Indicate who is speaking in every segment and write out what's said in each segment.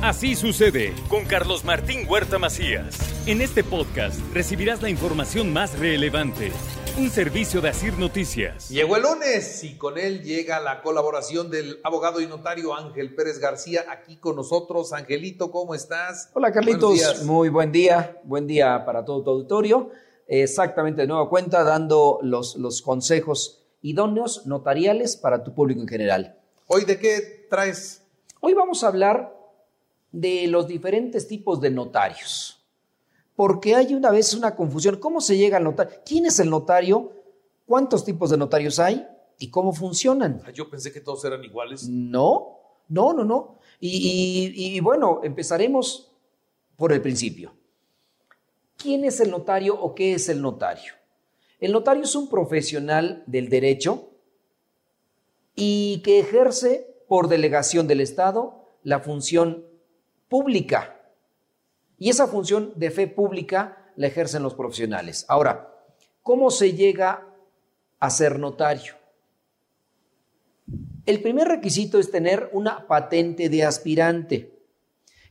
Speaker 1: Así sucede con Carlos Martín Huerta Macías. En este podcast recibirás la información más relevante. Un servicio de Asir Noticias.
Speaker 2: Llegó el lunes y con él llega la colaboración del abogado y notario Ángel Pérez García aquí con nosotros. Angelito, ¿cómo estás?
Speaker 3: Hola Carlitos, muy buen día, buen día para todo tu auditorio. Exactamente de nueva cuenta, dando los, los consejos idóneos notariales para tu público en general.
Speaker 2: Hoy, ¿de qué traes?
Speaker 3: Hoy vamos a hablar de los diferentes tipos de notarios. Porque hay una vez una confusión. ¿Cómo se llega al notario? ¿Quién es el notario? ¿Cuántos tipos de notarios hay? ¿Y cómo funcionan?
Speaker 2: Ah, yo pensé que todos eran iguales.
Speaker 3: No, no, no, no. Y, y bueno, empezaremos por el principio. ¿Quién es el notario o qué es el notario? El notario es un profesional del derecho y que ejerce por delegación del Estado la función pública. Y esa función de fe pública la ejercen los profesionales. Ahora, ¿cómo se llega a ser notario? El primer requisito es tener una patente de aspirante.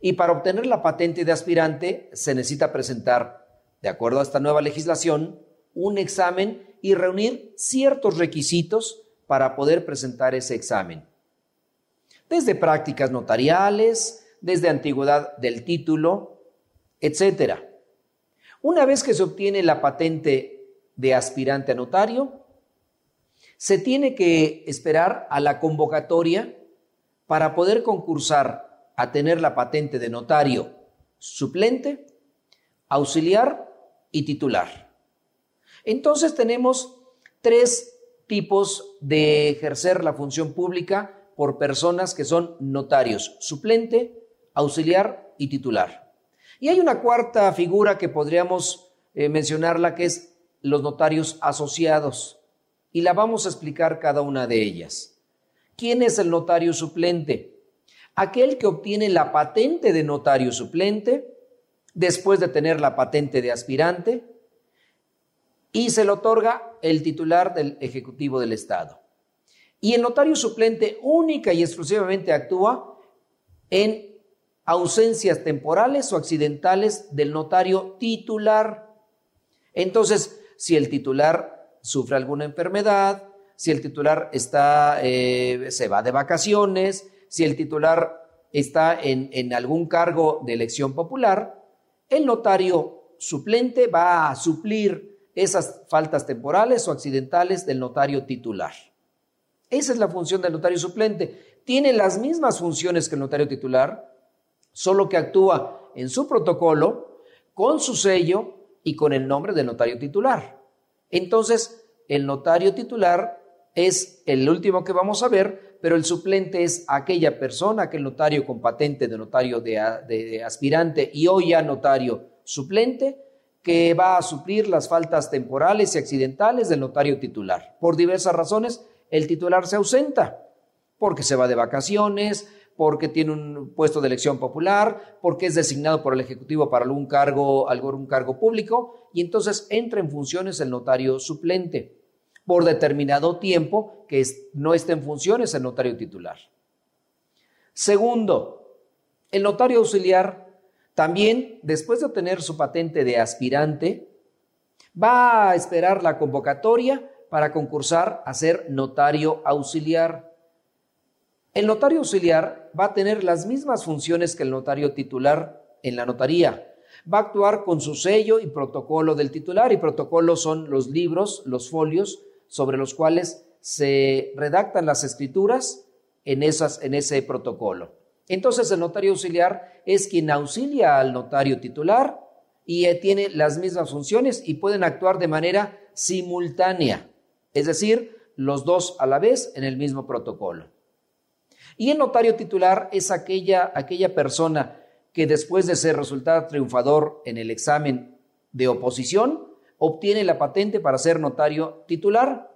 Speaker 3: Y para obtener la patente de aspirante se necesita presentar, de acuerdo a esta nueva legislación, un examen y reunir ciertos requisitos para poder presentar ese examen. Desde prácticas notariales, desde antigüedad del título, etc. Una vez que se obtiene la patente de aspirante a notario, se tiene que esperar a la convocatoria para poder concursar a tener la patente de notario suplente, auxiliar y titular. Entonces tenemos tres tipos de ejercer la función pública por personas que son notarios suplente, auxiliar y titular. Y hay una cuarta figura que podríamos eh, mencionarla, que es los notarios asociados. Y la vamos a explicar cada una de ellas. ¿Quién es el notario suplente? Aquel que obtiene la patente de notario suplente después de tener la patente de aspirante y se le otorga el titular del Ejecutivo del Estado. Y el notario suplente única y exclusivamente actúa en ausencias temporales o accidentales del notario titular. Entonces, si el titular sufre alguna enfermedad, si el titular eh, se va de vacaciones, si el titular está en, en algún cargo de elección popular, el notario suplente va a suplir esas faltas temporales o accidentales del notario titular. Esa es la función del notario suplente. Tiene las mismas funciones que el notario titular, solo que actúa en su protocolo, con su sello y con el nombre del notario titular. Entonces, el notario titular es el último que vamos a ver, pero el suplente es aquella persona, aquel notario con patente de notario de, aspirante y hoy ya notario suplente, que va a suplir las faltas temporales y accidentales del notario titular. Por diversas razones, el titular se ausenta, porque se va de vacaciones, porque tiene un puesto de elección popular, porque es designado por el Ejecutivo para algún cargo, algún cargo público, y entonces entra en funciones el notario suplente por determinado tiempo que no esté en funciones el notario titular. Segundo, el notario auxiliar también, después de obtener su patente de aspirante, va a esperar la convocatoria para concursar a ser notario auxiliar. El notario auxiliar va a tener las mismas funciones que el notario titular en la notaría. Va a actuar con su sello y protocolo del titular y protocolo son los libros, los folios sobre los cuales se redactan las escrituras en, esas, en ese protocolo. Entonces el notario auxiliar es quien auxilia al notario titular y eh, tiene las mismas funciones y pueden actuar de manera simultánea, es decir, los dos a la vez en el mismo protocolo. Y el notario titular es aquella, aquella persona que después de ser resultado triunfador en el examen de oposición, obtiene la patente para ser notario titular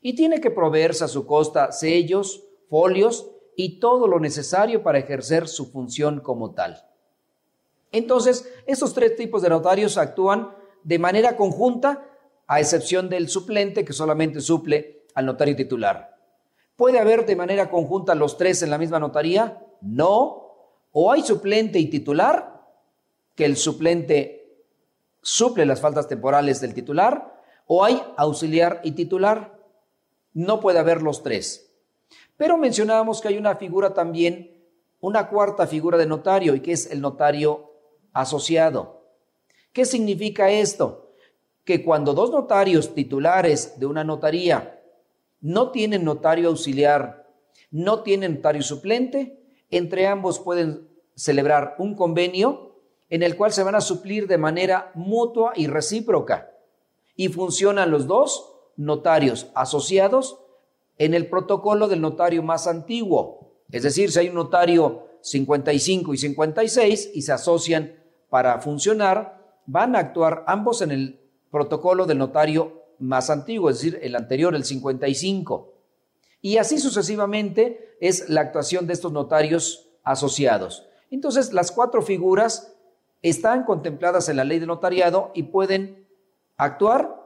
Speaker 3: y tiene que proveerse a su costa sellos, folios y todo lo necesario para ejercer su función como tal. Entonces, estos tres tipos de notarios actúan de manera conjunta, a excepción del suplente que solamente suple al notario titular. ¿Puede haber de manera conjunta los tres en la misma notaría? No, O hay suplente y titular, que el suplente suple las faltas temporales del titular, o hay auxiliar y titular. No puede haber los tres. Pero mencionábamos que hay una figura también, una cuarta figura de notario, y que es el notario asociado. ¿Qué significa esto? Que cuando dos notarios titulares de una notaría no tienen notario auxiliar, no tienen notario suplente, entre ambos pueden celebrar un convenio en el cual se van a suplir de manera mutua y recíproca. Y funcionan los dos notarios asociados en el protocolo del notario más antiguo. Es decir, si hay un notario 55 y 56 y se asocian para funcionar, van a actuar ambos en el protocolo del notario más antiguo, es decir, el anterior, el 55. Y así sucesivamente es la actuación de estos notarios asociados. Entonces, las cuatro figuras están contempladas en la ley de notariado y pueden actuar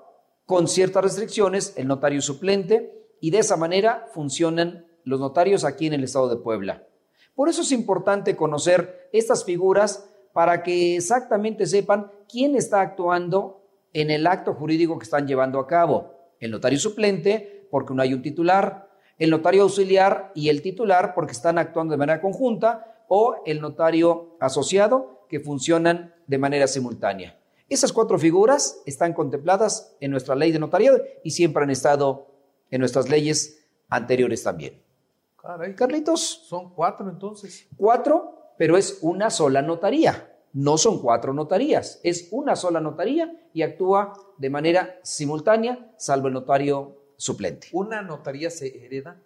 Speaker 3: con ciertas restricciones, el notario suplente, y de esa manera funcionan los notarios aquí en el estado de Puebla. Por eso es importante conocer estas figuras para que exactamente sepan quién está actuando en el acto jurídico que están llevando a cabo. El notario suplente, porque no hay un titular, el notario auxiliar y el titular, porque están actuando de manera conjunta, o el notario asociado que funcionan de manera simultánea. Esas cuatro figuras están contempladas en nuestra ley de notariado y siempre han estado en nuestras leyes anteriores también.
Speaker 2: Carlitos. Son cuatro entonces.
Speaker 3: Cuatro, pero es una sola notaría. No son cuatro notarías, es una sola notaría y actúa de manera simultánea, salvo el notario suplente.
Speaker 2: ¿Una notaría se hereda?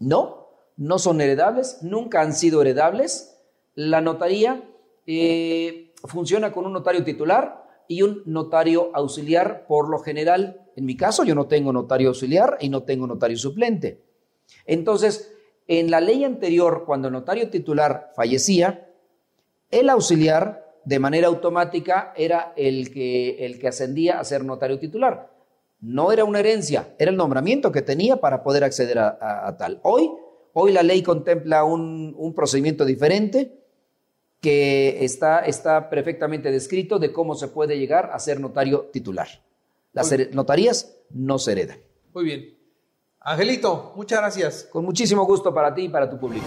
Speaker 3: No, no son heredables, nunca han sido heredables. La notaría eh, funciona con un notario titular y un notario auxiliar por lo general. En mi caso, yo no tengo notario auxiliar y no tengo notario suplente. Entonces, en la ley anterior, cuando el notario titular fallecía, el auxiliar de manera automática era el que, el que ascendía a ser notario titular. No era una herencia, era el nombramiento que tenía para poder acceder a tal. Hoy Hoy la ley contempla un, procedimiento diferente que está, está perfectamente descrito de cómo se puede llegar a ser notario titular. Las notarías no se heredan.
Speaker 2: Muy bien. Angelito, muchas gracias.
Speaker 3: Con muchísimo gusto para ti y para tu público.